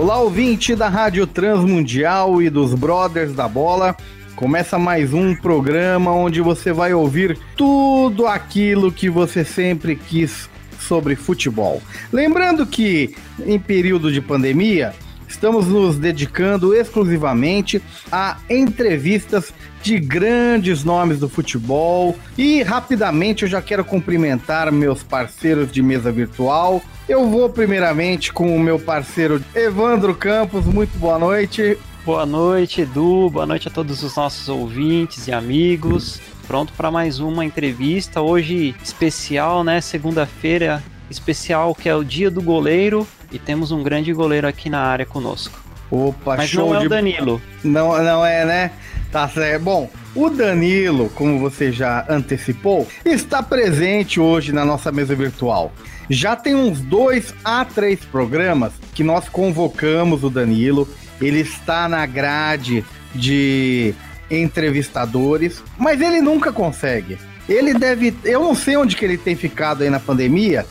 Olá, ouvinte da Rádio Transmundial e dos Brothers da Bola. Começa mais um programa onde você vai ouvir tudo aquilo que você sempre quis sobre futebol. Lembrando que em período de pandemia, estamos nos dedicando exclusivamente a entrevistas de grandes nomes do futebol. E rapidamente eu já quero cumprimentar meus parceiros de mesa virtual. Eu vou primeiramente com o meu parceiro Evandro Campos. Muito boa noite. Boa noite, Edu. Boa noite a todos os nossos ouvintes e amigos. Pronto para mais uma entrevista. Hoje especial, né? Segunda-feira especial que é o Dia do Goleiro e temos um grande goleiro aqui na área conosco. Opa, Mas show não é de o Danilo. Não, não é, né? Tá certo. Bom, o Danilo, como você já antecipou, está presente hoje na nossa mesa virtual. Já tem uns dois a três programas que nós convocamos o Danilo. Ele está na grade de entrevistadores, mas ele nunca consegue. Ele deve. Eu não sei onde que ele tem ficado aí na pandemia,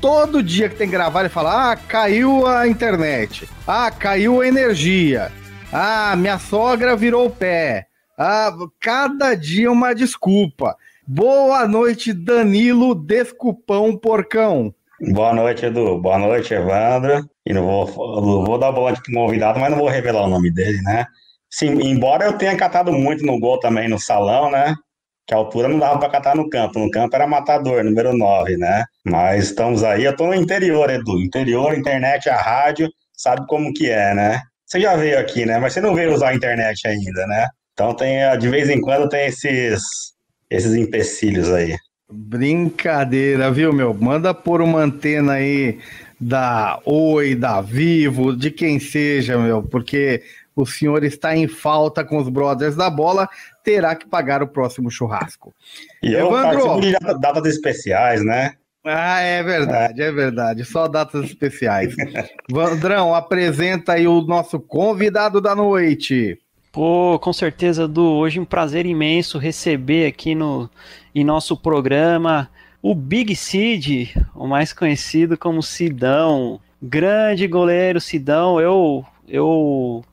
todo dia que tem que gravar ele fala: ah, caiu a internet, ah, caiu a energia, ah, minha sogra virou o pé. Ah, cada dia uma desculpa. Boa noite, Danilo Desculpão Porcão. Boa noite, Edu. Boa noite, Evandro. E não vou, não vou dar bola de convidado, mas não vou revelar o nome dele, né? Sim, embora eu tenha catado muito no gol também no salão, né? Que a altura não dava para catar no campo. No campo era matador, número 9, né? Mas estamos aí. Eu tô no interior, Edu. Interior, internet, a rádio, sabe como que é, né? Você já veio aqui, né? Mas você não veio usar a internet ainda, né? Então tem, de vez em quando tem esses, esses empecilhos aí. Brincadeira, viu, meu? Manda por uma antena aí da Oi, da Vivo, de quem seja, meu, porque o senhor está em falta com os brothers da bola, terá que pagar o próximo churrasco. E eu Evandro. participo de datas especiais, né? Ah, é verdade, é verdade. Só datas especiais. Vandrão, apresenta aí o nosso convidado da noite. Pô, com certeza, Edu. Hoje um prazer imenso receber aqui no em nosso programa o Big Sid, o mais conhecido como Sidão. Grande goleiro Sidão. Eu eu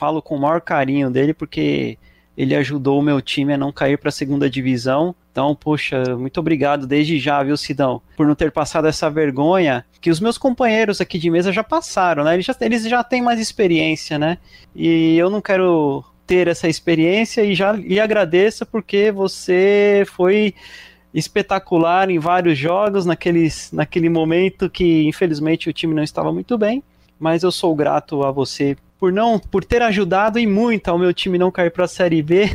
falo com o maior carinho dele porque ele ajudou o meu time a não cair para a segunda divisão. Então, poxa, muito obrigado desde já, viu, Sidão, por não ter passado essa vergonha que os meus companheiros aqui de mesa já passaram, né? Eles já, eles já têm mais experiência, né? E eu não quero ter essa experiência e já lhe agradeço porque você foi espetacular em vários jogos naqueles, naquele momento que infelizmente o time não estava muito bem, mas eu sou grato a você por não por ter ajudado e muito ao meu time não cair para a Série B.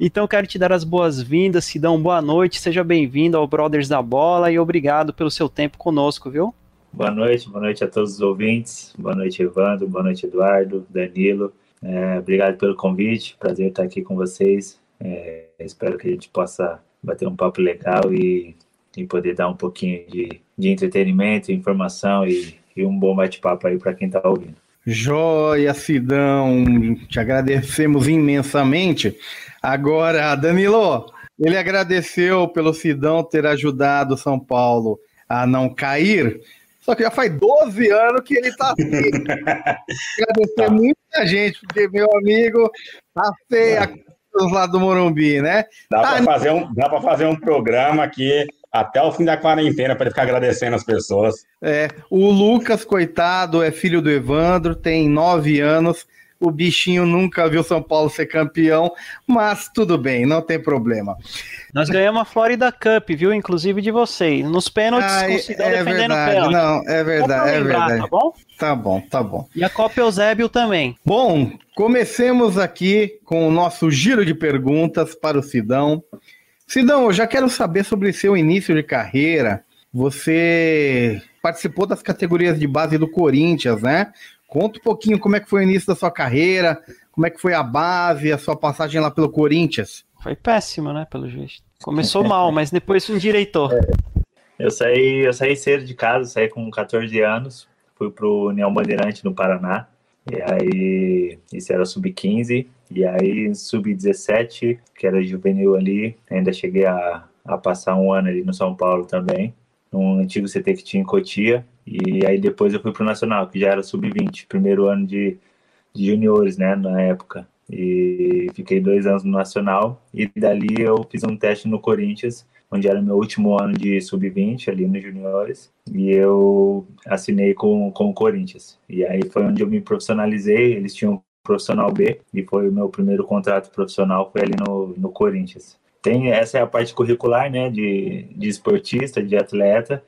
Então quero te dar as boas-vindas, Sidão, boa noite, seja bem-vindo ao Brothers da Bola e obrigado pelo seu tempo conosco, viu? Boa noite, boa noite a todos os ouvintes, boa noite Evandro, boa noite Eduardo, Danilo, é, obrigado pelo convite, prazer estar aqui com vocês, é, espero que a gente possa bater um papo legal e, e poder dar um pouquinho de, de entretenimento, informação e, e um bom bate-papo aí para quem está ouvindo. Joia, Sidão, te agradecemos imensamente. Agora, Danilo, ele agradeceu pelo Sidão ter ajudado São Paulo a não cair, só que já faz 12 anos que ele tá assim. Agradecer Tá. muita gente, porque meu amigo tá feia dos lados do Morumbi, né? Dá Tá, para fazer, um, fazer um programa aqui até o fim da quarentena para ele ficar agradecendo as pessoas. É, o Lucas, coitado, é filho do Evandro, tem nove anos. O bichinho nunca viu São Paulo ser campeão, mas tudo bem, não tem problema. Nós ganhamos a Florida Cup, viu? Inclusive de vocês. Nos pênaltis, Ah, o é, Sidão defendendo o verdade, pênalti. não, é verdade, é lembrar, verdade. Tá bom? Tá bom, tá bom. E a Copa Eusébio também. Bom, comecemos aqui com o nosso giro de perguntas para o Sidão. Sidão, eu já quero saber sobre seu início de carreira. você participou das categorias de base do Corinthians, né? Conta um pouquinho como é que foi o início da sua carreira, como é que foi a base, a sua passagem lá pelo Corinthians. Foi péssimo, né, pelo jeito. Começou mal, mas depois se endireitou. Eu saí, eu saí cedo de casa, saí com 14 anos, fui pro União Bandeirante no Paraná. E aí, isso era sub-15, e aí sub-17, que era juvenil ali, ainda cheguei a, a passar um ano ali no São Paulo também, num antigo CT que tinha em Cotia, e aí depois eu fui pro Nacional, que já era sub-20, primeiro ano de, de juniores, né, na época. E fiquei dois anos no Nacional, e dali eu fiz um teste no Corinthians, onde era meu último ano de sub-20 ali nos juniores, e eu assinei com, com o Corinthians. E aí foi onde eu me profissionalizei, eles tinham profissional B, e foi o meu primeiro contrato profissional, foi ali no, no Corinthians. Tem, essa é a parte curricular, né, de, de esportista, de atleta,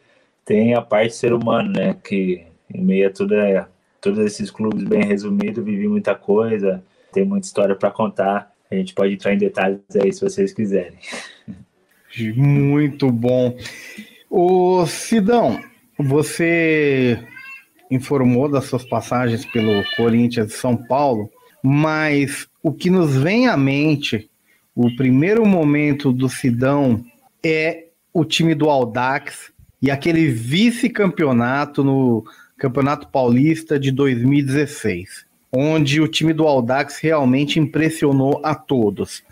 tem a parte ser humano, né, que em meio a toda, todos esses clubes bem resumido, vivi muita coisa, tem muita história para contar, a gente pode entrar em detalhes aí se vocês quiserem. Muito bom. O Sidão, você informou das suas passagens pelo Corinthians de São Paulo, mas o que nos vem à mente, o primeiro momento do Sidão é o time do Aldax e aquele vice-campeonato no Campeonato Paulista de 2016, onde o time do Aldax realmente impressionou a todos.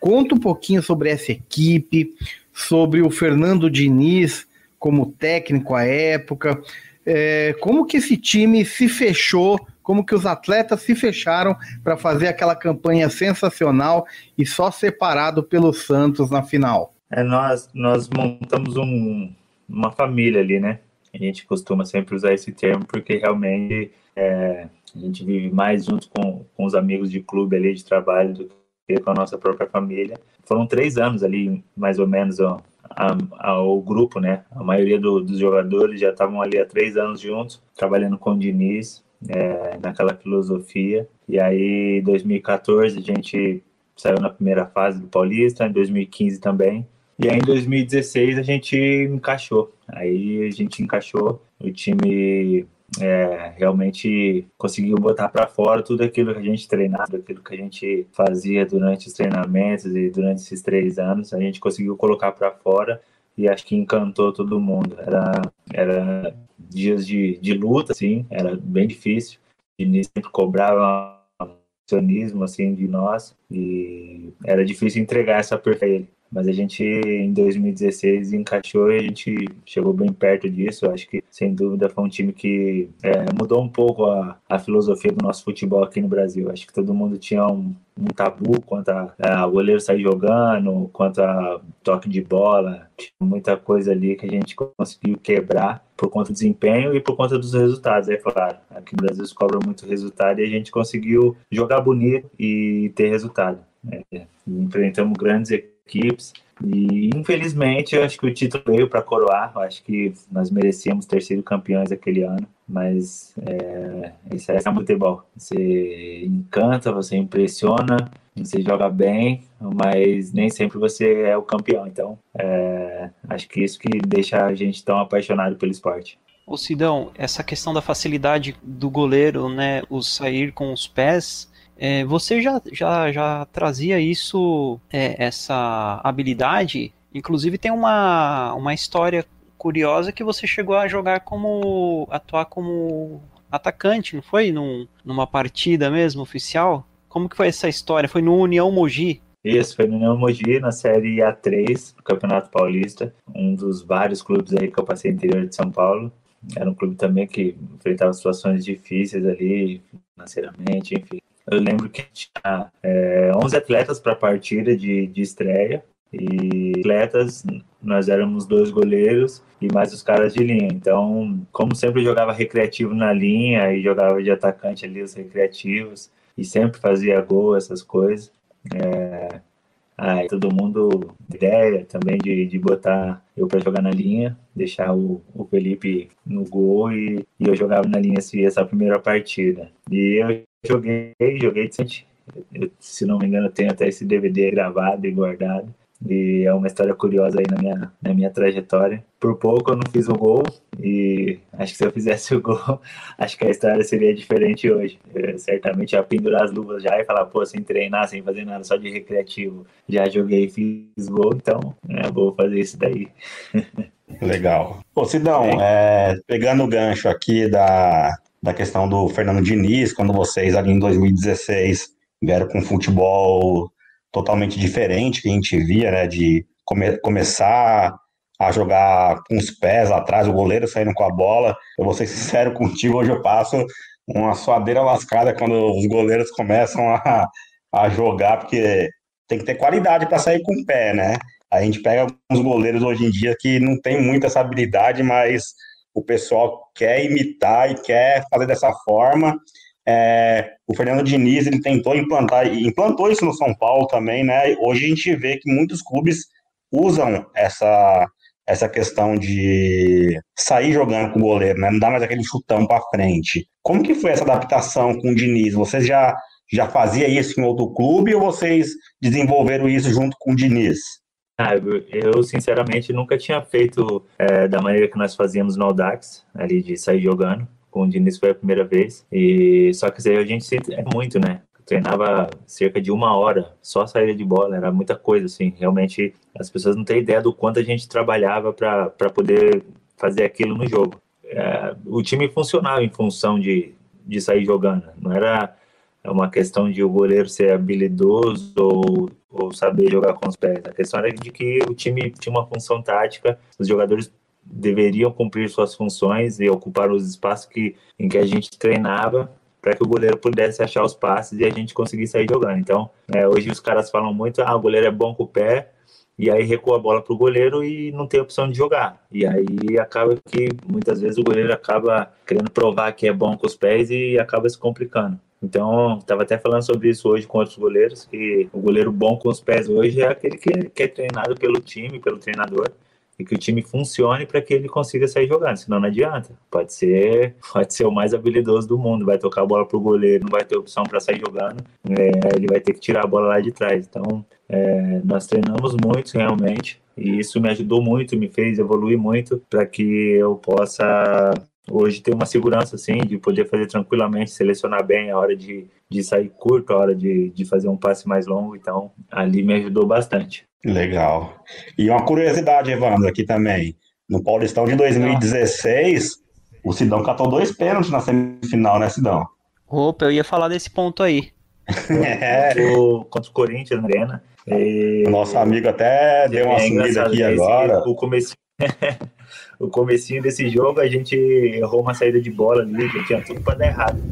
Conta um pouquinho sobre essa equipe, sobre o Fernando Diniz como técnico à época, é, como que esse time se fechou, como que os atletas se fecharam para fazer aquela campanha sensacional e só separado pelo Santos na final. É, nós, nós montamos um, uma família ali, né? A gente costuma sempre usar esse termo porque realmente é, a gente vive mais junto com, com os amigos de clube ali, de trabalho, do com a nossa própria família. Foram três anos ali, mais ou menos, ó, a, a, o grupo, né? A maioria do, dos jogadores já estavam ali há três anos juntos, trabalhando com o Diniz, é, naquela filosofia. E aí, em 2014, a gente saiu na primeira fase do Paulista, em 2015 também. E aí, em 2016, a gente encaixou. Aí, a gente encaixou. O time é, realmente conseguiu botar para fora tudo aquilo que a gente treinava, tudo aquilo que a gente fazia durante os treinamentos e durante esses três anos, a gente conseguiu colocar para fora e acho que encantou todo mundo. Era, era dias de, de luta, assim, era bem difícil. E sempre cobrava um assim de nós e era difícil entregar essa perfeita mas a gente em 2016 encaixou e a gente chegou bem perto disso. Acho que sem dúvida foi um time que é, mudou um pouco a, a filosofia do nosso futebol aqui no Brasil. Acho que todo mundo tinha um, um tabu quanto a, a, goleiro sair jogando, quanto a toque de bola. Tinha muita coisa ali que a gente conseguiu quebrar por conta do desempenho e por conta dos resultados, é claro. Aqui no Brasil se cobra muito resultado e a gente conseguiu jogar bonito e ter resultado. É, enfrentamos grandes equipes. E infelizmente, eu acho que o título veio para coroar. Eu acho que nós merecíamos ter sido campeões aquele ano, mas é, isso é futebol. Você encanta, você impressiona, você joga bem, mas nem sempre você é o campeão. Então, é, acho que isso que deixa a gente tão apaixonado pelo esporte. Ô Sidão, essa questão da facilidade do goleiro, né, o sair com os pés, é, você já, já, já trazia isso, é, essa habilidade? Inclusive tem uma, uma história curiosa que você chegou a jogar como. atuar como atacante, não foi? Num, numa partida mesmo, oficial? Como que foi essa história? Foi no União Mogi? Isso, foi no União Mogi, na Série A3 do Campeonato Paulista, um dos vários clubes aí que eu passei no interior de São Paulo. Era um clube também que enfrentava situações difíceis ali, financeiramente, enfim. Eu lembro que tinha é, 11 atletas para a partida de, de estreia. E atletas, nós éramos dois goleiros e mais os caras de linha. Então, como sempre jogava recreativo na linha e jogava de atacante ali os recreativos e sempre fazia gol, essas coisas. É, aí todo mundo ideia também de, de botar eu para jogar na linha, deixar o, o Felipe no gol e, e eu jogava na linha essa primeira partida. E eu joguei, joguei decente. Eu, se não me engano, tenho até esse DVD gravado e guardado. e é uma história curiosa aí na minha, na minha trajetória. Por pouco eu não fiz o gol e acho que se eu fizesse o gol, acho que a história seria diferente hoje. Eu, certamente ia pendurar as luvas já e falar, pô, sem treinar, sem fazer nada, só de recreativo, já joguei e fiz gol, então é, vou fazer isso daí. Legal. Ô, Sidão, é, pegando o gancho aqui da, da questão do Fernando Diniz, quando vocês ali em 2016 vieram com futebol totalmente diferente que a gente via, né? De come, começar a jogar com os pés atrás, o goleiro saindo com a bola. Eu vou ser sincero contigo, hoje eu passo uma suadeira lascada quando os goleiros começam a, a jogar, porque tem que ter qualidade para sair com o pé, né? A gente pega alguns goleiros hoje em dia que não tem muita essa habilidade, mas o pessoal quer imitar e quer fazer dessa forma. É, o Fernando Diniz ele tentou implantar, implantou isso no São Paulo também, né? Hoje a gente vê que muitos clubes usam essa, essa questão de sair jogando com o goleiro, né? Não dá mais aquele chutão para frente. Como que foi essa adaptação com o Diniz? Vocês já, já fazia isso em outro clube ou vocês desenvolveram isso junto com o Diniz? Ah, eu, sinceramente nunca tinha feito é, da maneira que nós fazíamos no Audax, ali de sair jogando com o Diniz foi a primeira vez. E só que aí a gente é muito, né? Treinava cerca de uma hora, só saída de bola, era muita coisa, assim. Realmente as pessoas não têm ideia do quanto a gente trabalhava para poder fazer aquilo no jogo. É, o time funcionava em função de, de sair jogando, não era uma questão de o goleiro ser habilidoso ou, ou saber jogar com os pés. A questão era de que o time tinha uma função tática, os jogadores deveriam cumprir suas funções e ocupar os espaços que, em que a gente treinava para que o goleiro pudesse achar os passes e a gente conseguisse sair jogando. Então, é, hoje os caras falam muito, ah, o goleiro é bom com o pé, e aí recua a bola para o goleiro e não tem opção de jogar. E aí acaba que muitas vezes o goleiro acaba querendo provar que é bom com os pés e acaba se complicando. Então, estava até falando sobre isso hoje com outros goleiros, que o goleiro bom com os pés hoje é aquele que, que é treinado pelo time, pelo treinador, e que o time funcione para que ele consiga sair jogando, senão não adianta. Pode ser, pode ser o mais habilidoso do mundo, vai tocar a bola pro goleiro, não vai ter opção para sair jogando, é, ele vai ter que tirar a bola lá de trás. Então, é, nós treinamos muito realmente, e isso me ajudou muito, me fez evoluir muito para que eu possa hoje ter uma segurança assim de poder fazer tranquilamente, selecionar bem a hora de, de sair curto, a hora de, de fazer um passe mais longo. Então, ali me ajudou bastante. Legal. E uma curiosidade, Evandro, aqui também. No Paulistão de 2016, o Sidão catou dois pênaltis na semifinal, né, Sidão? Opa, eu ia falar desse ponto aí. é. O, contra o Corinthians na Arena. E... Nosso amigo até deu uma é sumida aqui agora. O comecinho, o comecinho desse jogo, a gente errou uma saída de bola ali, que tinha tudo para dar errado.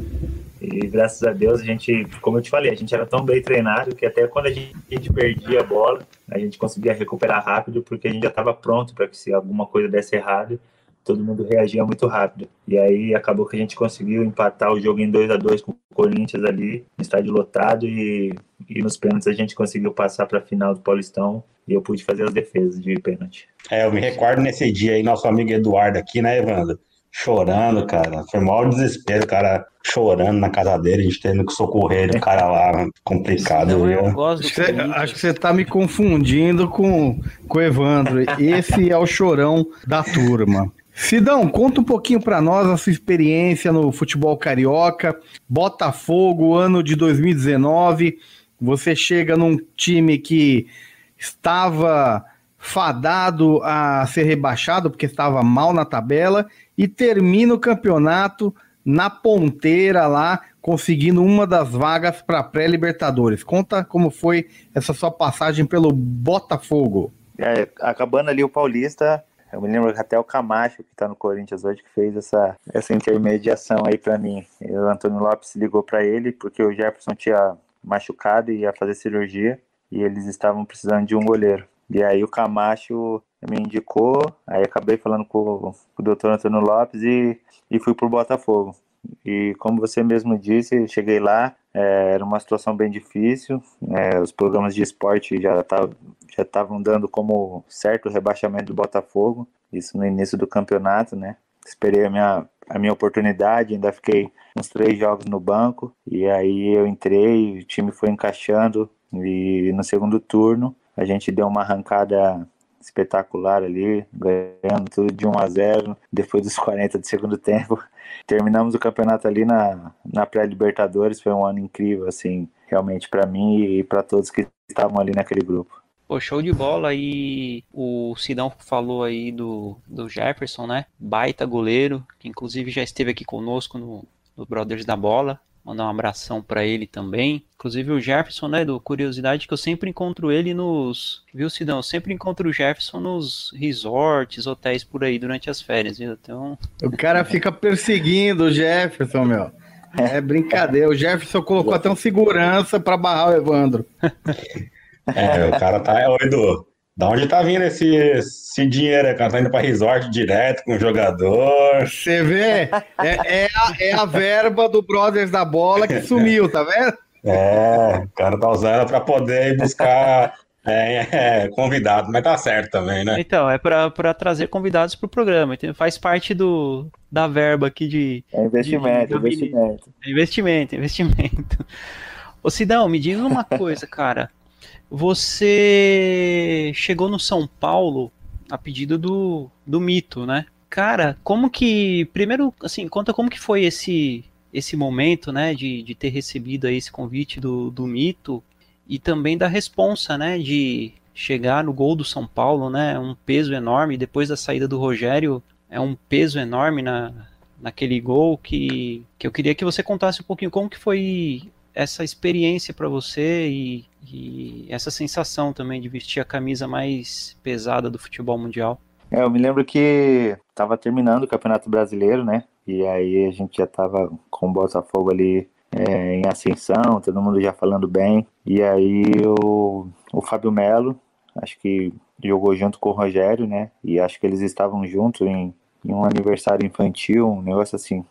E graças a Deus a gente, como eu te falei, a gente era tão bem treinado que até quando a gente, a gente perdia a bola, a gente conseguia recuperar rápido porque a gente já estava pronto para que se alguma coisa desse errado, todo mundo reagia muito rápido. E aí acabou que a gente conseguiu empatar o jogo em 2 a 2 com o Corinthians ali, no estádio lotado e, e nos pênaltis a gente conseguiu passar para a final do Paulistão e eu pude fazer as defesas de pênalti. É, eu me recordo nesse dia aí, nosso amigo Eduardo aqui, né, Evandro? chorando, cara. Foi maior desespero, cara chorando na casa dele, a gente tendo que socorrer o cara lá, complicado. Não, eu gosto acho, que você, acho que você tá me confundindo com, com o Evandro. Esse é o chorão da turma. Sidão, conta um pouquinho para nós a sua experiência no futebol carioca, Botafogo, ano de 2019. Você chega num time que estava fadado a ser rebaixado porque estava mal na tabela e termina o campeonato na ponteira lá, conseguindo uma das vagas para pré-Libertadores. Conta como foi essa sua passagem pelo Botafogo. É, acabando ali o Paulista, eu me lembro até o Camacho, que está no Corinthians hoje, que fez essa, essa intermediação aí para mim. O Antônio Lopes ligou para ele, porque o Jefferson tinha machucado e ia fazer cirurgia, e eles estavam precisando de um goleiro. E aí o Camacho me indicou, aí acabei falando com, o doutor Antônio Lopes e, e fui pro Botafogo. E como você mesmo disse, cheguei lá, é, era uma situação bem difícil, é, os programas de esporte já estavam já estavam dando como certo o rebaixamento do Botafogo, isso no início do campeonato, né? Esperei a minha, a minha oportunidade, ainda fiquei uns três jogos no banco, e aí eu entrei, o time foi encaixando, e no segundo turno A gente deu uma arrancada espetacular ali, ganhando tudo de 1 a 0 depois dos 40 do segundo tempo. Terminamos o campeonato ali na, na pré-Libertadores, foi um ano incrível, assim, realmente para mim e para todos que estavam ali naquele grupo. Pô, show de bola e o Sidão falou aí do, do Jefferson, né? Baita goleiro, que inclusive já esteve aqui conosco no, no Brothers da Bola. Mandar um abração para ele também. Inclusive o Jefferson, né, do Curiosidade, que eu sempre encontro ele nos. Viu, Sidão? Eu sempre encontro o Jefferson nos resorts, hotéis por aí durante as férias, viu? Então. O cara fica perseguindo o Jefferson, meu. É brincadeira. O Jefferson colocou até um segurança para barrar o Evandro. É, o cara tá. Ô, Edu, da onde tá vindo esse, esse dinheiro? O cara tá indo pra resort direto com o jogador. Você vê? É, é, a, é a verba do Brothers da Bola que sumiu, tá vendo? É, o cara tá usando pra poder ir buscar é, é, convidado, mas tá certo também, né? Então, é para trazer convidados pro programa. Então, faz parte do, da verba aqui de. É investimento, de, de, investimento. É investimento, investimento. Ô Sidão, me diz uma coisa, cara. Você chegou no São Paulo a pedido do, do Mito, né? Cara, como que. Primeiro, assim, conta como que foi esse esse momento, né, de, de ter recebido aí esse convite do, do Mito e também da responsa, né, de chegar no gol do São Paulo, né, um peso enorme, depois da saída do Rogério, é um peso enorme na, naquele gol que, que eu queria que você contasse um pouquinho como que foi essa experiência para você e, e, essa sensação também de vestir a camisa mais pesada do futebol mundial? É, eu me lembro que estava terminando o Campeonato Brasileiro, né? E aí a gente já estava com o Botafogo ali é, em ascensão, todo mundo já falando bem. E aí o, o Fábio Melo, acho que jogou junto com o Rogério, né? E acho que eles estavam juntos em, em um aniversário infantil, um negócio assim,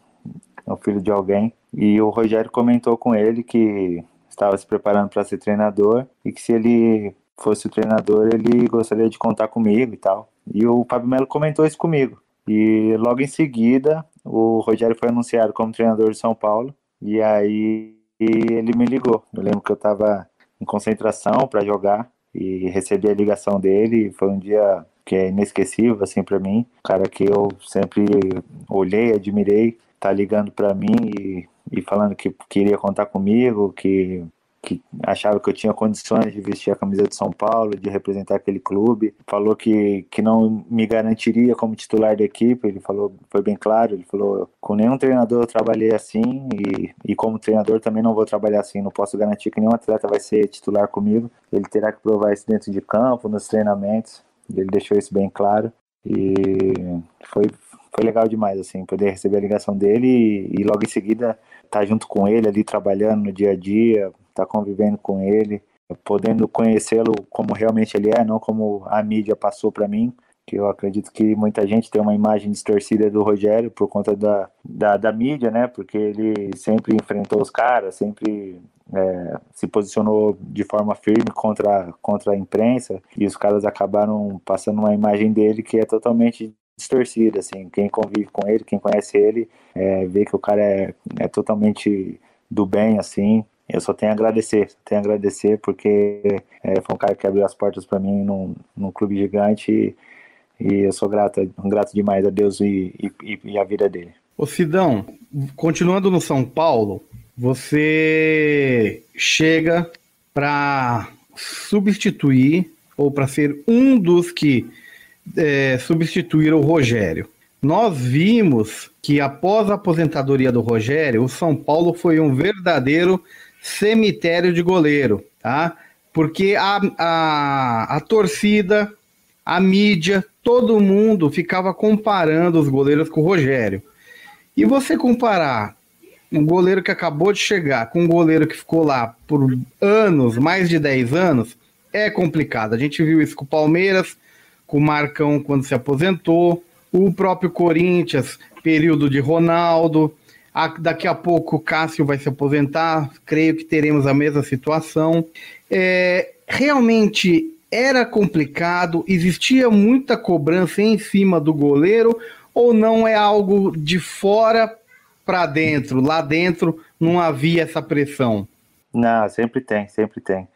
é o filho de alguém. E o Rogério comentou com ele que estava se preparando para ser treinador e que se ele fosse o treinador, ele gostaria de contar comigo e tal. E o Fábio Melo comentou isso comigo. E logo em seguida, o Rogério foi anunciado como treinador de São Paulo. E aí ele me ligou. Eu lembro que eu estava em concentração para jogar e recebi a ligação dele. Foi um dia que é inesquecível assim para mim, cara que eu sempre olhei, admirei tá ligando para mim e, e falando que queria contar comigo, que que achava que eu tinha condições de vestir a camisa de São Paulo, de representar aquele clube. Falou que, que não me garantiria como titular da equipe, ele falou, foi bem claro, ele falou, com nenhum treinador eu trabalhei assim e, e como treinador também não vou trabalhar assim, não posso garantir que nenhum atleta vai ser titular comigo, ele terá que provar isso dentro de campo, nos treinamentos, ele deixou isso bem claro e foi, foi legal demais, assim, poder receber a ligação dele e, e logo em seguida estar tá junto com ele ali trabalhando no dia a dia, estar tá convivendo com ele, podendo conhecê-lo como realmente ele é, não como a mídia passou para mim, que eu acredito que muita gente tem uma imagem distorcida do Rogério por conta da, da, da mídia, né? Porque ele sempre enfrentou os caras, sempre é, se posicionou de forma firme contra, contra a imprensa e os caras acabaram passando uma imagem dele que é totalmente distorcida, assim, quem convive com ele, quem conhece ele, é, vê que o cara é, é totalmente do bem, assim, eu só tenho a agradecer, tenho a agradecer porque é, foi um cara que abriu as portas para mim num, num clube gigante e, e, eu sou grato, grato demais a Deus e, e, e a vida dele. Ô Sidão, continuando no São Paulo, você chega para substituir ou para ser um dos que é, substituíram o Rogério. Nós vimos que após a aposentadoria do Rogério, o São Paulo foi um verdadeiro cemitério de goleiro, tá? Porque a, a, a torcida, a mídia, todo mundo ficava comparando os goleiros com o Rogério. E você comparar um goleiro que acabou de chegar com um goleiro que ficou lá por anos, mais de 10 anos, é complicado. A gente viu isso com o Palmeiras, com o Marcão quando se aposentou, o próprio Corinthians, período de Ronaldo. A, daqui a pouco o Cássio vai se aposentar, creio que teremos a mesma situação. É, realmente era complicado, existia muita cobrança em cima do goleiro, ou não é algo de fora para dentro? Lá dentro não havia essa pressão? Não, sempre tem, sempre tem.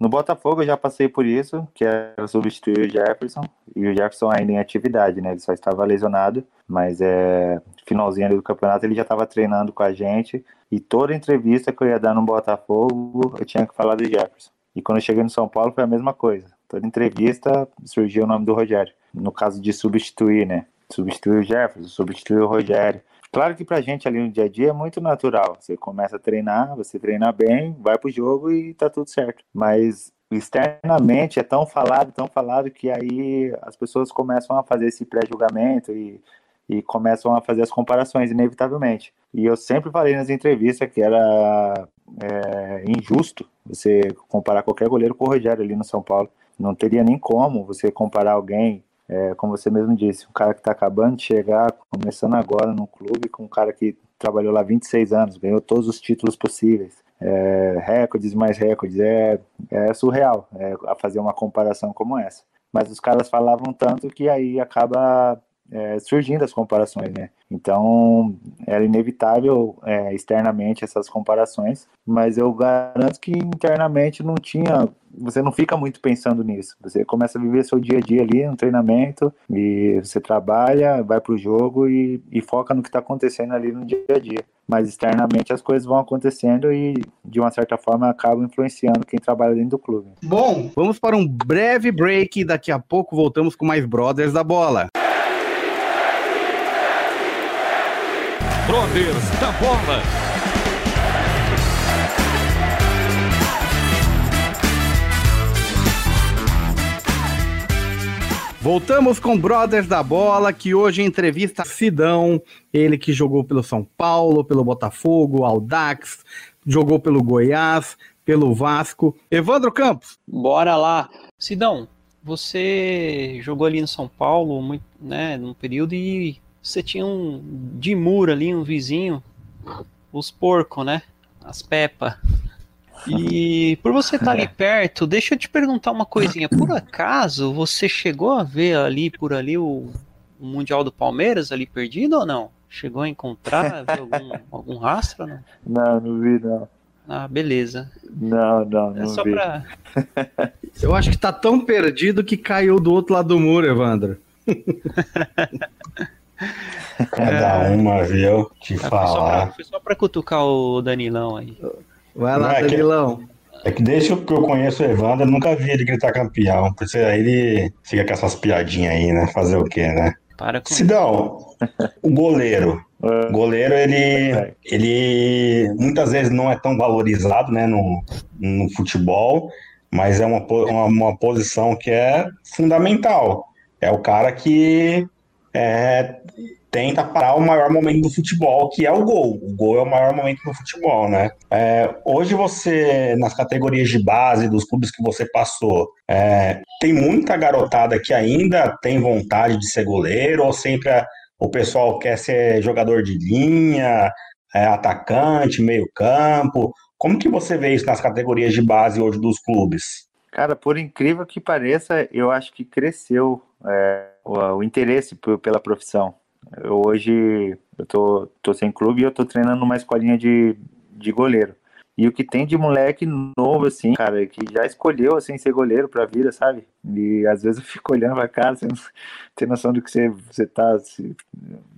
No Botafogo eu já passei por isso, que era substituir o Jefferson, e o Jefferson ainda em atividade, né? Ele só estava lesionado, mas é finalzinho do campeonato ele já estava treinando com a gente, e toda entrevista que eu ia dar no Botafogo, eu tinha que falar do Jefferson. E quando eu cheguei no São Paulo foi a mesma coisa. Toda entrevista surgiu o nome do Rogério. No caso de substituir, né? Substituir o Jefferson, substituir o Rogério. Claro que pra gente ali no dia a dia é muito natural. Você começa a treinar, você treina bem, vai pro jogo e tá tudo certo. Mas externamente é tão falado, tão falado que aí as pessoas começam a fazer esse pré-julgamento e, e começam a fazer as comparações, inevitavelmente. E eu sempre falei nas entrevistas que era é, injusto você comparar qualquer goleiro com o Rogério ali no São Paulo. Não teria nem como você comparar alguém é, como você mesmo disse, um cara que está acabando de chegar, começando agora no clube, com um cara que trabalhou lá 26 anos, ganhou todos os títulos possíveis, é, recordes mais recordes, é, é surreal é, fazer uma comparação como essa. Mas os caras falavam tanto que aí acaba é, surgindo as comparações, né? Então era inevitável é, externamente essas comparações, mas eu garanto que internamente não tinha. Você não fica muito pensando nisso. Você começa a viver seu dia a dia ali no treinamento e você trabalha, vai para o jogo e, e foca no que está acontecendo ali no dia a dia. Mas externamente as coisas vão acontecendo e de uma certa forma acabam influenciando quem trabalha dentro do clube. Bom, vamos para um breve break e daqui a pouco voltamos com mais Brothers da Bola. Brothers da Bola. Voltamos com Brothers da Bola, que hoje entrevista Sidão, ele que jogou pelo São Paulo, pelo Botafogo, Aldax, jogou pelo Goiás, pelo Vasco. Evandro Campos. Bora lá. Sidão, você jogou ali no São Paulo, muito, né, num período e você tinha um de muro ali, um vizinho, os porcos, né? As pepas. E por você estar tá ali perto, deixa eu te perguntar uma coisinha. Por acaso você chegou a ver ali por ali o, o Mundial do Palmeiras ali perdido ou não? Chegou a encontrar algum, algum rastro? Não? não, não vi não. Ah, beleza. Não, não, não. É só vi. pra. Eu acho que tá tão perdido que caiu do outro lado do muro, Evandro. Cada uma, viu? Te Ah, Foi só, falar. pra, foi só pra cutucar o Danilão aí. Vai lá, Não, é que- Danilão. É que desde que eu conheço o Evandro, eu nunca vi ele gritar campeão. Por isso aí ele fica com essas piadinhas aí, né? Fazer o quê, né? Para com Sidão, o goleiro. O goleiro, ele, ele muitas vezes não é tão valorizado né, no, no futebol, mas é uma, uma, uma posição que é fundamental. É o cara que é, tenta parar o maior momento do futebol, que é o gol. O gol é o maior momento do futebol, né? É, hoje você, nas categorias de base dos clubes que você passou, é, tem muita garotada que ainda tem vontade de ser goleiro, ou sempre a- o pessoal quer ser jogador de linha, é, atacante, meio campo. Como que você vê isso nas categorias de base hoje dos clubes? Cara, por incrível que pareça, eu acho que cresceu é, o, o interesse por- pela profissão. Eu, hoje eu tô, tô sem clube e eu tô treinando numa escolinha de, de goleiro. E o que tem de moleque novo, assim, cara, que já escolheu, assim, ser goleiro pra vida, sabe? E às vezes eu fico olhando pra você não tem noção do que você, você tá, se-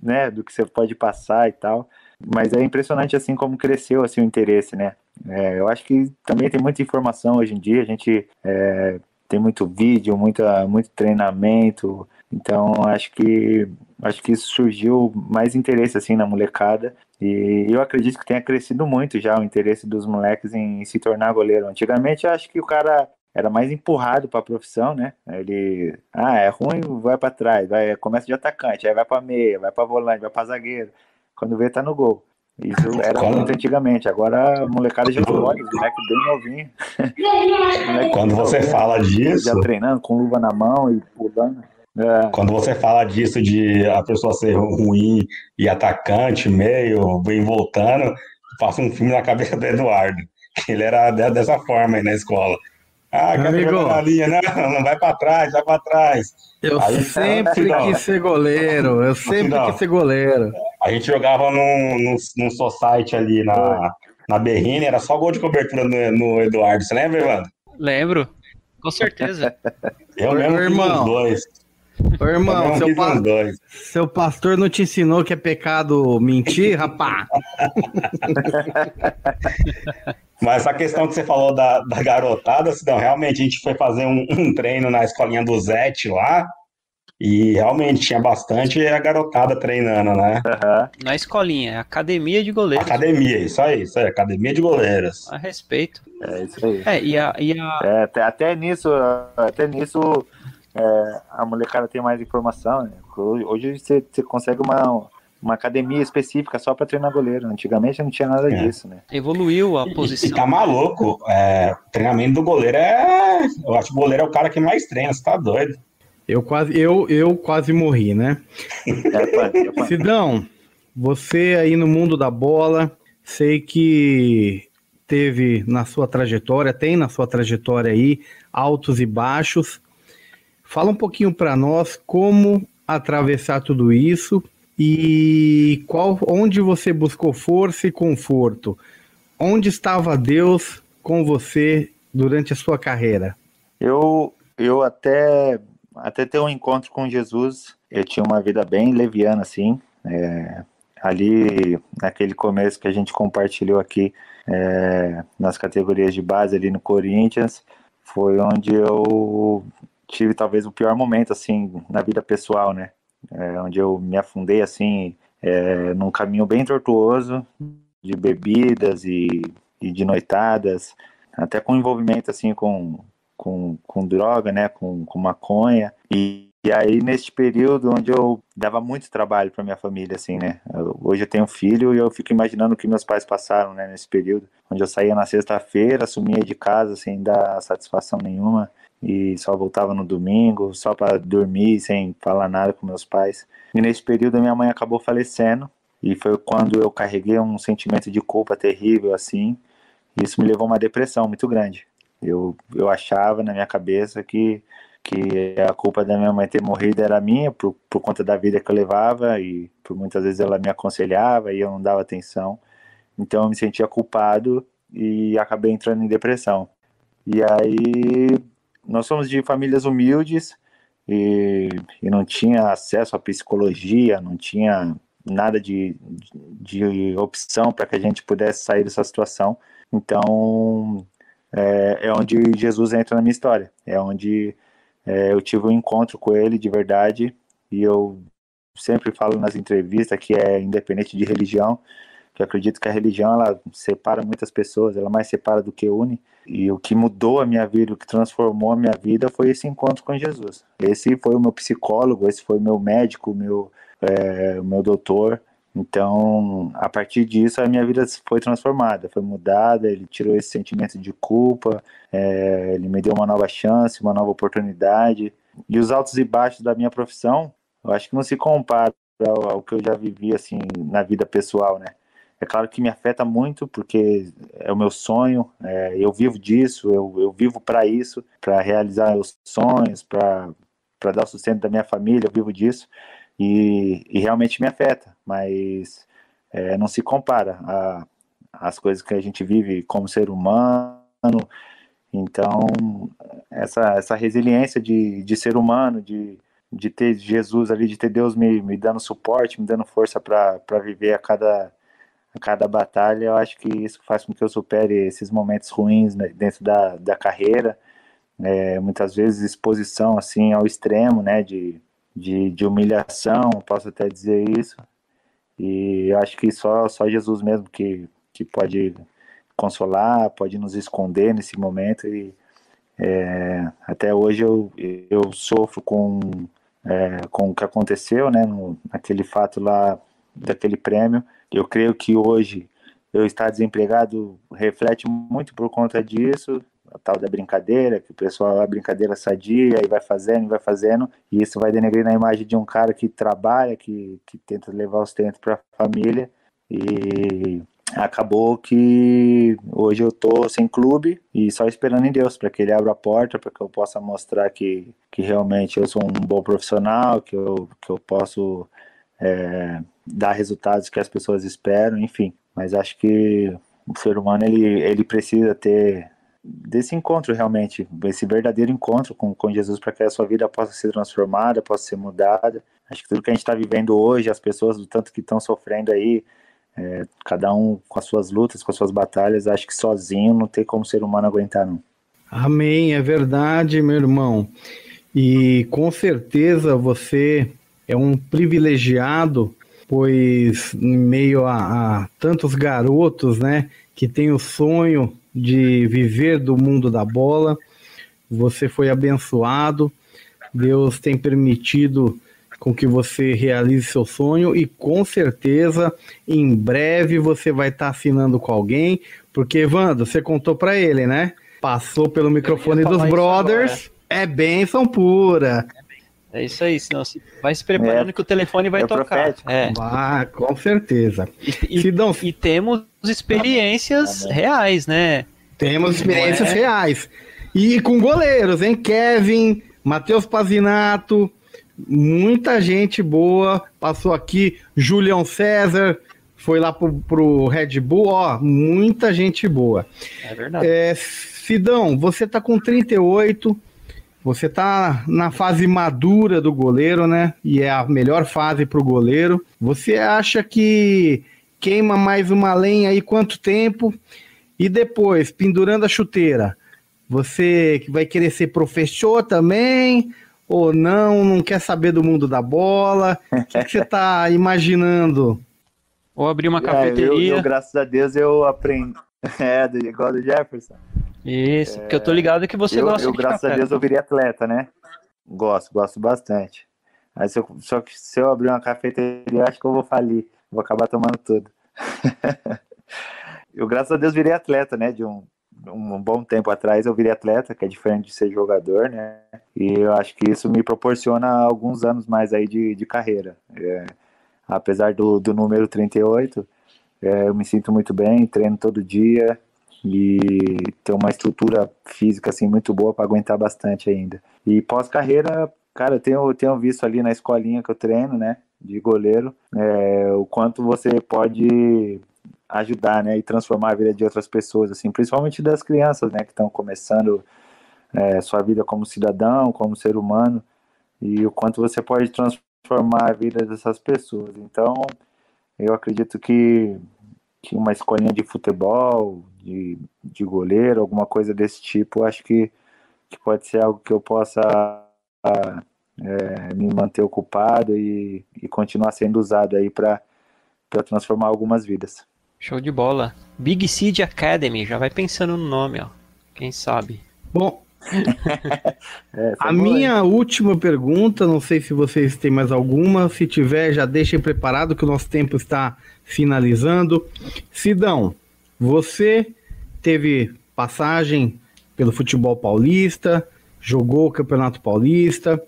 né, do que você pode passar e tal. Mas é impressionante, assim, como cresceu, assim, o interesse, né? É, eu acho que também tem muita informação hoje em dia, a gente é, tem muito vídeo, muita, muito treinamento, então acho que acho que isso surgiu mais interesse assim na molecada e eu acredito que tenha crescido muito já o interesse dos moleques em se tornar goleiro. Antigamente acho que o cara era mais empurrado para a profissão, né? Ele, ah, é ruim, vai para trás, vai, começa de atacante, aí vai para meia, vai para volante, vai para zagueiro. Quando vê tá no gol. Isso era Quando- muito antigamente. Agora a molecada já escolhe, os moleques bem novinho. Moleque Quando você novinho, fala disso, já treinando com luva na mão e pulando. É, quando você fala disso de a pessoa ser ruim e atacante, meio, vem voltando, passa um filme na cabeça do Eduardo. Ele era de- dessa forma aí na escola. Ah, quer jogar na linha? Não, não vai pra trás, vai pra trás. Eu Aí, sempre não. quis ser goleiro. Eu sempre Não. quis ser goleiro. A gente jogava num, num, num society ali na, na Berrine, era só gol de cobertura no, no Eduardo. Você lembra, Evandro? Lembro, com certeza. Eu Ô, mesmo fiz irmão. os dois. Ô, irmão, eu seu, pa- seu pastor não te ensinou que é pecado mentir, rapá? Mas essa questão que você falou da, da garotada, Sidão, realmente a gente foi fazer um, um treino na escolinha do Zete lá, e realmente tinha bastante a garotada treinando, né? Não é escolinha, é academia de goleiros. Academia, isso aí, isso aí, academia de goleiros. A respeito. É isso aí. É, e a, e a, É, até, até nisso, até nisso é, a molecada tem mais informação. Né? Hoje você, você consegue uma, uma academia específica só para treinar goleiro. Antigamente não tinha nada É. disso, né? evoluiu a E, e posição. tá maluco, é, treinamento do goleiro é. Eu acho que o goleiro é o cara que mais treina, você tá doido. Eu quase, eu, eu quase morri, né? É, é. Sidão, você aí no mundo da bola, sei que teve na sua trajetória, tem na sua trajetória aí altos e baixos. Fala um pouquinho para nós como atravessar tudo isso e qual, onde você buscou força e conforto. Onde estava Deus com você durante a sua carreira? Eu, eu até, até ter um encontro com Jesus, eu tinha uma vida bem leviana, assim. é, ali, naquele começo que a gente compartilhou aqui, é, nas categorias de base ali no Corinthians, foi onde eu tive talvez o pior momento, assim, na vida pessoal, né? É, onde eu me afundei, assim, é, num caminho bem tortuoso de bebidas e, e de noitadas, até com envolvimento, assim, com, com, com droga, né, com, com maconha. E, e aí, neste período onde eu dava muito trabalho para minha família, assim, né. Hoje eu tenho um filho e eu fico imaginando o que meus pais passaram, né, nesse período. Onde eu saía na sexta-feira, sumia de casa sem dar satisfação nenhuma e só voltava no domingo, só para dormir, sem falar nada com meus pais. E nesse período minha mãe acabou falecendo e foi quando eu carreguei um sentimento de culpa terrível assim. Isso me levou a uma depressão muito grande. Eu, eu achava na minha cabeça que, que a culpa da minha mãe ter morrido era minha por, por conta da vida que eu levava e por muitas vezes ela me aconselhava e eu não dava atenção. Então eu me sentia culpado e acabei entrando em depressão. E aí nós somos de famílias humildes e, e não tinha acesso à psicologia, não tinha nada de, de opção para que a gente pudesse sair dessa situação. Então, é, é onde Jesus entra na minha história. É onde é, eu tive um encontro com ele de verdade. E eu sempre falo nas entrevistas que é independente de religião, que eu acredito que a religião ela separa muitas pessoas, ela mais separa do que une. E o que mudou a minha vida, o que transformou a minha vida foi esse encontro com Jesus. Esse foi o meu psicólogo, esse foi meu médico, meu, é, meu doutor. Então, a partir disso, a minha vida foi transformada, foi mudada. Ele tirou esse sentimento de culpa, é, ele me deu uma nova chance, uma nova oportunidade. E os altos e baixos da minha profissão, eu acho que não se compara ao, ao que eu já vivi assim na vida pessoal, né? É claro que me afeta muito, porque é o meu sonho, é, eu vivo disso, eu, eu vivo para isso, para realizar os sonhos, para dar o sustento da minha família, eu vivo disso, e, e realmente me afeta, mas é, não se compara a, as coisas que a gente vive como ser humano. Então, essa, essa resiliência de, de ser humano, de, de ter Jesus ali, de ter Deus me, me dando suporte, me dando força para viver a cada a cada batalha, eu acho que isso faz com que eu supere esses momentos ruins né, dentro da, da carreira, é, muitas vezes exposição assim ao extremo, né, de, de, de, humilhação, posso até dizer isso, e eu acho que só, só Jesus mesmo que, que pode consolar, pode nos esconder nesse momento, e é, até hoje eu, eu sofro com, é, com o que aconteceu, né, no, naquele fato lá daquele prêmio, eu creio que hoje eu estar desempregado reflete muito por conta disso, a tal da brincadeira, que o pessoal, a brincadeira sadia e vai fazendo, vai fazendo, e isso vai denegrir na imagem de um cara que trabalha, que, que tenta levar o sustento para a família, e acabou que hoje eu tô sem clube e só esperando em Deus para que ele abra a porta, para que eu possa mostrar que, que realmente eu sou um bom profissional, que eu, que eu posso é, dar resultados que as pessoas esperam, enfim. Mas acho que o ser humano ele, ele precisa ter desse encontro realmente, esse verdadeiro encontro com, com Jesus para que a sua vida possa ser transformada, possa ser mudada. Acho que tudo que a gente está vivendo hoje, as pessoas do tanto que estão sofrendo aí, é, cada um com as suas lutas, com as suas batalhas, acho que sozinho não tem como ser humano aguentar, não. Amém, é verdade, meu irmão. E com certeza você é um privilegiado, pois em meio a, a tantos garotos, né, que têm o sonho de viver do mundo da bola, você foi abençoado. Deus tem permitido com que você realize seu sonho e com certeza em breve você vai estar tá assinando com alguém, porque Evandro, você contou para ele, né? Passou pelo microfone dos brothers, é bênção pura. É isso aí, senão se vai se preparando é, que o telefone vai é tocar. É. Ah, com certeza. E, e, e temos experiências tá reais, né? Temos experiências é? reais. E com goleiros, hein? Kevin, Matheus Pazinato, muita gente boa passou aqui. Julião César foi lá pro, pro Red Bull, ó, muita gente boa. É verdade. É, Sidão, você tá com 38, você tá na fase madura do goleiro, né? E é a melhor fase pro goleiro. Você acha que queima mais uma lenha aí quanto tempo? E depois, pendurando a chuteira, você vai querer ser professor também? Ou não? Não quer saber do mundo da bola? O que, que você está imaginando? Ou abrir uma cafeteria? É, eu, eu, graças a Deus eu aprendi. É, igual do Jefferson. Isso, é... porque eu tô ligado que você eu, gosta eu, de graças café. a Deus eu virei atleta, né? Gosto, gosto bastante. Aí eu, só que se eu abrir uma cafeteria, acho que eu vou falir. Vou acabar tomando tudo. eu, graças a Deus, virei atleta, né? De um, um bom tempo atrás eu virei atleta, que é diferente de ser jogador, né? E eu acho que isso me proporciona alguns anos mais aí de, de carreira. É, apesar do, do número 38, é, eu me sinto muito bem, treino todo dia e tenho uma estrutura física assim muito boa para aguentar bastante ainda. E pós-carreira, cara, eu tenho, tenho visto ali na escolinha que eu treino, né? De goleiro, é, o quanto você pode ajudar, né, e transformar a vida de outras pessoas, assim, principalmente das crianças, né, que estão começando é, sua vida como cidadão, como ser humano, e o quanto você pode transformar a vida dessas pessoas. Então, eu acredito que, que uma escolinha de futebol, de, de goleiro, alguma coisa desse tipo, acho que, que pode ser algo que eu possa é, me manter ocupado e, e continuar sendo usado aí para transformar algumas vidas. Show de bola. Big Seed Academy, já vai pensando no nome, ó. Quem sabe? Bom, é, a minha aí. última pergunta, não sei se vocês têm mais alguma, se tiver, já deixem preparado que o nosso tempo está finalizando. Sidão, você teve passagem pelo futebol paulista, jogou o Campeonato Paulista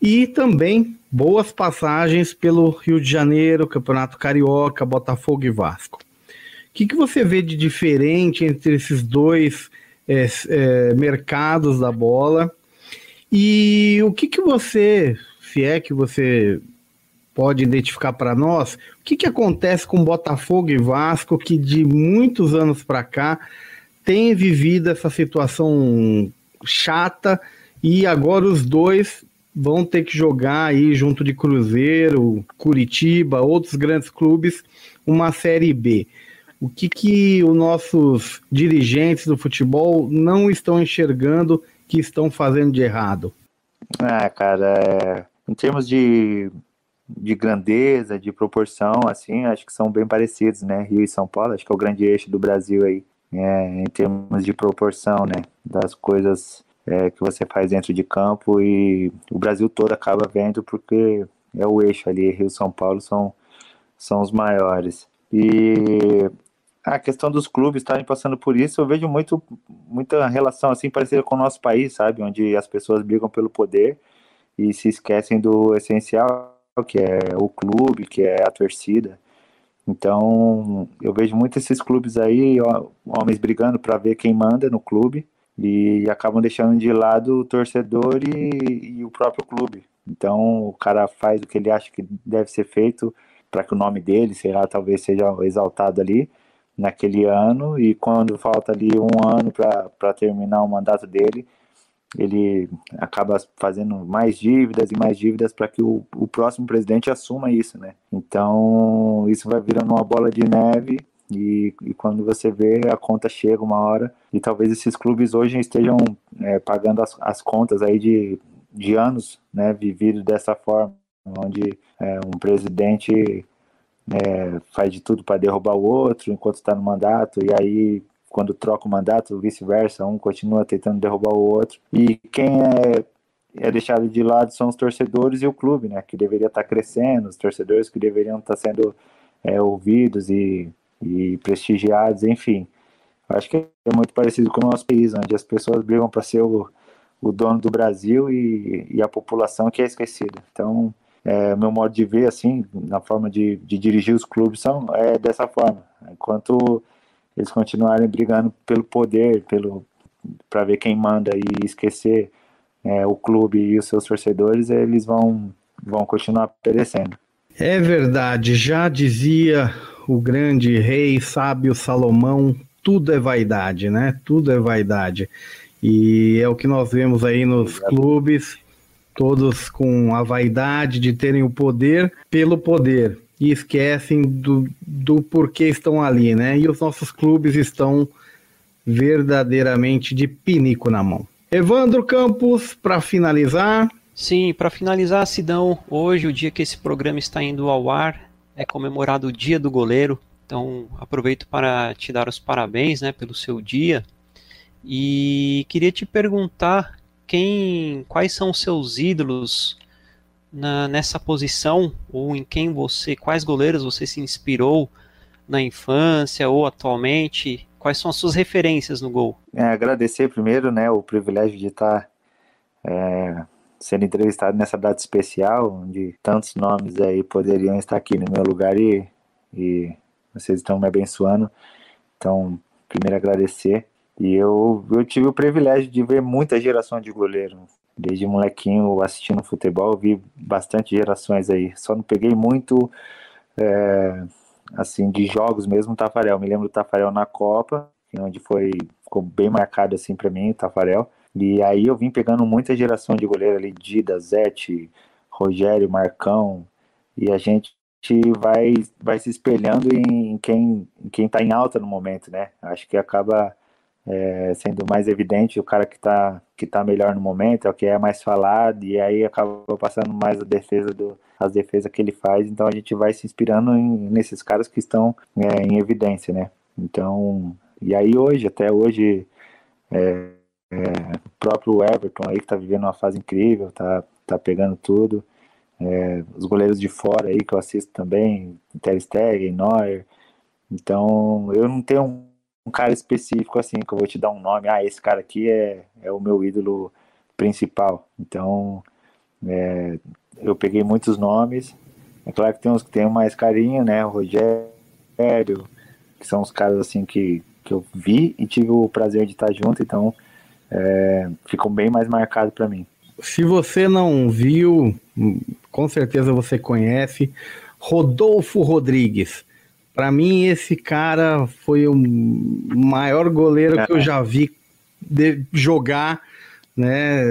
e também boas passagens pelo Rio de Janeiro, Campeonato Carioca, Botafogo e Vasco que, que você vê de diferente entre esses dois é, é, mercados da bola? E o que, que você, se é que você pode identificar para nós, o que, que acontece com Botafogo e Vasco que de muitos anos para cá tem vivido essa situação chata e agora os dois vão ter que jogar aí junto de Cruzeiro, Curitiba, outros grandes clubes, uma Série B o que, que os nossos dirigentes do futebol não estão enxergando que estão fazendo de errado? Ah, cara, é... em termos de, de grandeza, de proporção, assim, acho que são bem parecidos, né? Rio e São Paulo, acho que é o grande eixo do Brasil aí, é, em termos de proporção, né? Das coisas é, que você faz dentro de campo e o Brasil todo acaba vendo porque é o eixo ali, Rio e São Paulo são, são os maiores. E a questão dos clubes estarem passando por isso, eu vejo muito, muita relação assim parecida com o nosso país, sabe? Onde as pessoas brigam pelo poder e se esquecem do essencial, que é o clube, que é a torcida. Então, eu vejo muito esses clubes aí, homens brigando para ver quem manda no clube e acabam deixando de lado o torcedor e, e o próprio clube. Então, o cara faz o que ele acha que deve ser feito para que o nome dele, sei lá, talvez seja exaltado ali, naquele ano e quando falta ali um ano para terminar o mandato dele, ele acaba fazendo mais dívidas e mais dívidas para que o, o próximo presidente assuma isso, né? Então isso vai virando uma bola de neve e, e, quando você vê a conta chega uma hora e talvez esses clubes hoje estejam é, pagando as, as contas aí de, de anos, né, vivido dessa forma, onde é, um presidente é, faz de tudo para derrubar o outro enquanto está no mandato e aí quando troca o mandato, vice-versa, um continua tentando derrubar o outro. E quem é, é deixado de lado são os torcedores e o clube, né? Que deveria estar tá crescendo, os torcedores que deveriam estar tá sendo é, ouvidos e, e prestigiados, enfim. Acho que é muito parecido com o nosso país, onde as pessoas brigam para ser o, o dono do Brasil e, e a população que é esquecida. Então, é, meu modo de ver, assim, na forma de, de dirigir os clubes, são, é dessa forma. Enquanto eles continuarem brigando pelo poder, pelo para ver quem manda e esquecer é, o clube e os seus torcedores, eles vão, vão continuar perecendo. É verdade, já dizia o grande rei sábio Salomão, tudo é vaidade, né? Tudo é vaidade. E é o que nós vemos aí nos clubes, todos com a vaidade de terem o poder pelo poder e esquecem do, do porquê estão ali, né? E os nossos clubes estão verdadeiramente de pinico na mão. Evandro Campos, para finalizar. Sim, para finalizar, Sidão, hoje, o dia que esse programa está indo ao ar, é comemorado o Dia do Goleiro. Então, aproveito para te dar os parabéns né, pelo seu dia. E queria te perguntar quem, quais são os seus ídolos na, nessa posição ou em quem você, quais goleiros você se inspirou na infância ou atualmente? Quais são as suas referências no gol? É, agradecer primeiro, né, o privilégio de estar é, sendo entrevistado nessa data especial, onde tantos nomes aí poderiam estar aqui no meu lugar e, e vocês estão me abençoando. Então, primeiro agradecer. E eu, eu tive o privilégio de ver muita geração de goleiro. Desde molequinho assistindo futebol, vi bastante gerações aí. Só não peguei muito, é, assim, de jogos mesmo, Tafarel. Me lembro do Tafarel na Copa, onde foi, ficou bem marcado assim para mim, o Tafarel. E aí eu vim pegando muita geração de goleiro ali, Dida, Zete, Rogério, Marcão, e a gente vai, vai se espelhando em quem, em quem tá em alta no momento, né? Acho que acaba é, sendo mais evidente o cara que está que tá melhor no momento, é o que é mais falado, e aí acaba passando mais a defesa do, as defesas que ele faz, então a gente vai se inspirando em, nesses caras que estão é, em evidência, né? Então, e aí hoje, até hoje, é, é, próprio Everton aí que tá vivendo uma fase incrível, tá, tá pegando tudo, é, os goleiros de fora aí que eu assisto também, Ter Stegen, Neuer, então eu não tenho um cara específico assim, que eu vou te dar um nome, ah, esse cara aqui é, é o meu ídolo principal. Então, é, eu peguei muitos nomes. É claro que tem uns que tem mais carinho, né? O Rogério, que são os caras assim que, que eu vi e tive o prazer de estar junto, então é, ficou bem mais marcado para mim. Se você não viu, com certeza você conhece Rodolfo Rodrigues. Para mim, esse cara foi o maior goleiro que eu já vi jogar, né?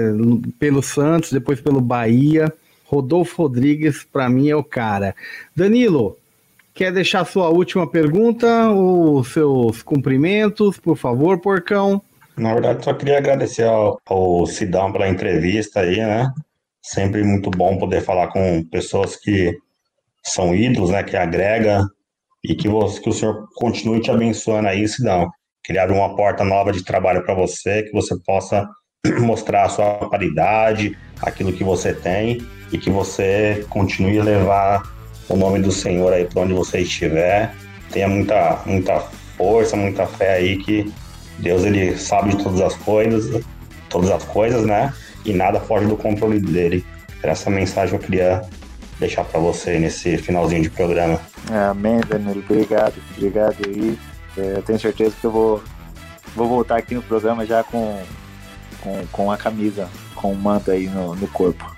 Pelo Santos, depois pelo Bahia. Rodolfo Rodrigues, para mim, é o cara. Danilo, quer deixar sua última pergunta, os seus cumprimentos, por favor, porcão? Na verdade, só queria agradecer ao, ao Sidão pela entrevista aí, né? Sempre muito bom poder falar com pessoas que são ídolos, né? Que agrega e que, você, que o Senhor continue te abençoando aí, Sidão. Criar uma porta nova de trabalho para você, que você possa mostrar a sua qualidade, aquilo que você tem e que você continue a levar o nome do Senhor aí para onde você estiver. Tenha muita, muita força, muita fé aí que Deus ele sabe de todas as coisas, todas as coisas, né? E nada foge do controle dele. Essa mensagem eu queria deixar para você nesse finalzinho de programa. Amém, Danilo. Obrigado, obrigado aí. É, eu tenho certeza que eu vou, vou voltar aqui no programa já com, com, com a camisa, com o manto aí no, no corpo.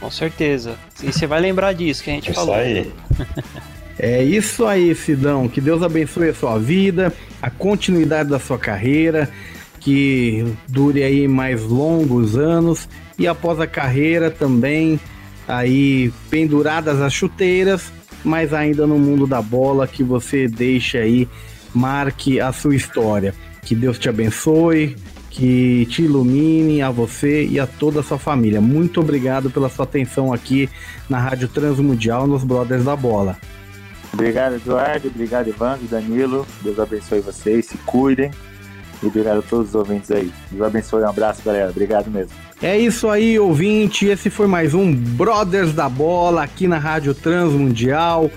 Com certeza. E você vai lembrar disso que a gente Isso falou. Isso aí. É isso aí, Sidão. Que Deus abençoe a sua vida, a continuidade da sua carreira, que dure aí mais longos anos e após a carreira também aí penduradas as chuteiras, mas ainda no mundo da bola que você deixe aí marque a sua história. Que Deus te abençoe, que te ilumine a você e a toda a sua família. Muito obrigado pela sua atenção aqui na Rádio Transmundial nos Brothers da Bola. Obrigado, Eduardo. Obrigado, Evandro, Danilo. Deus abençoe vocês, se cuidem. E obrigado a todos os ouvintes aí. Deus abençoe, um abraço, galera. Obrigado mesmo. É isso aí, ouvinte. Esse foi mais um Brothers da Bola aqui na Rádio Transmundial.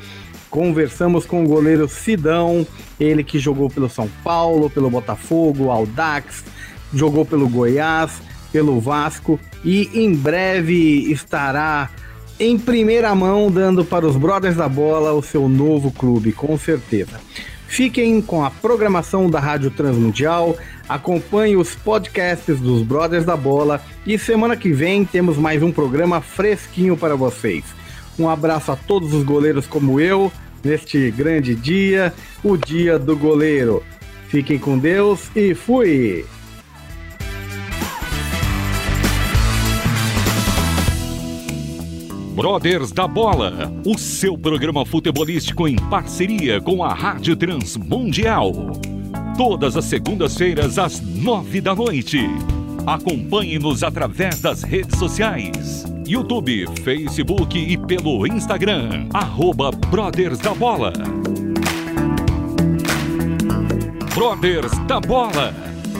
Conversamos com o goleiro Sidão, ele que jogou pelo São Paulo, pelo Botafogo, Aldax, jogou pelo Goiás, pelo Vasco e em breve estará em primeira mão dando para os Brothers da Bola o seu novo clube, com certeza. Fiquem com a programação da Rádio Transmundial, acompanhe os podcasts dos Brothers da Bola e semana que vem temos mais um programa fresquinho para vocês. Um abraço a todos os goleiros como eu, neste grande dia, o Dia do Goleiro. Fiquem com Deus e fui! Brothers da Bola, o seu programa futebolístico em parceria com a Rádio Transmundial. Todas as segundas-feiras às nove da noite. Acompanhe-nos através das redes sociais. YouTube, Facebook e pelo Instagram, arroba Brothers da Bola. Brothers da Bola.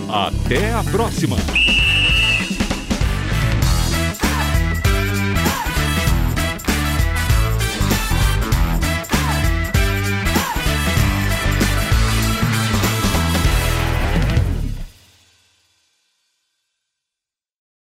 Até a próxima!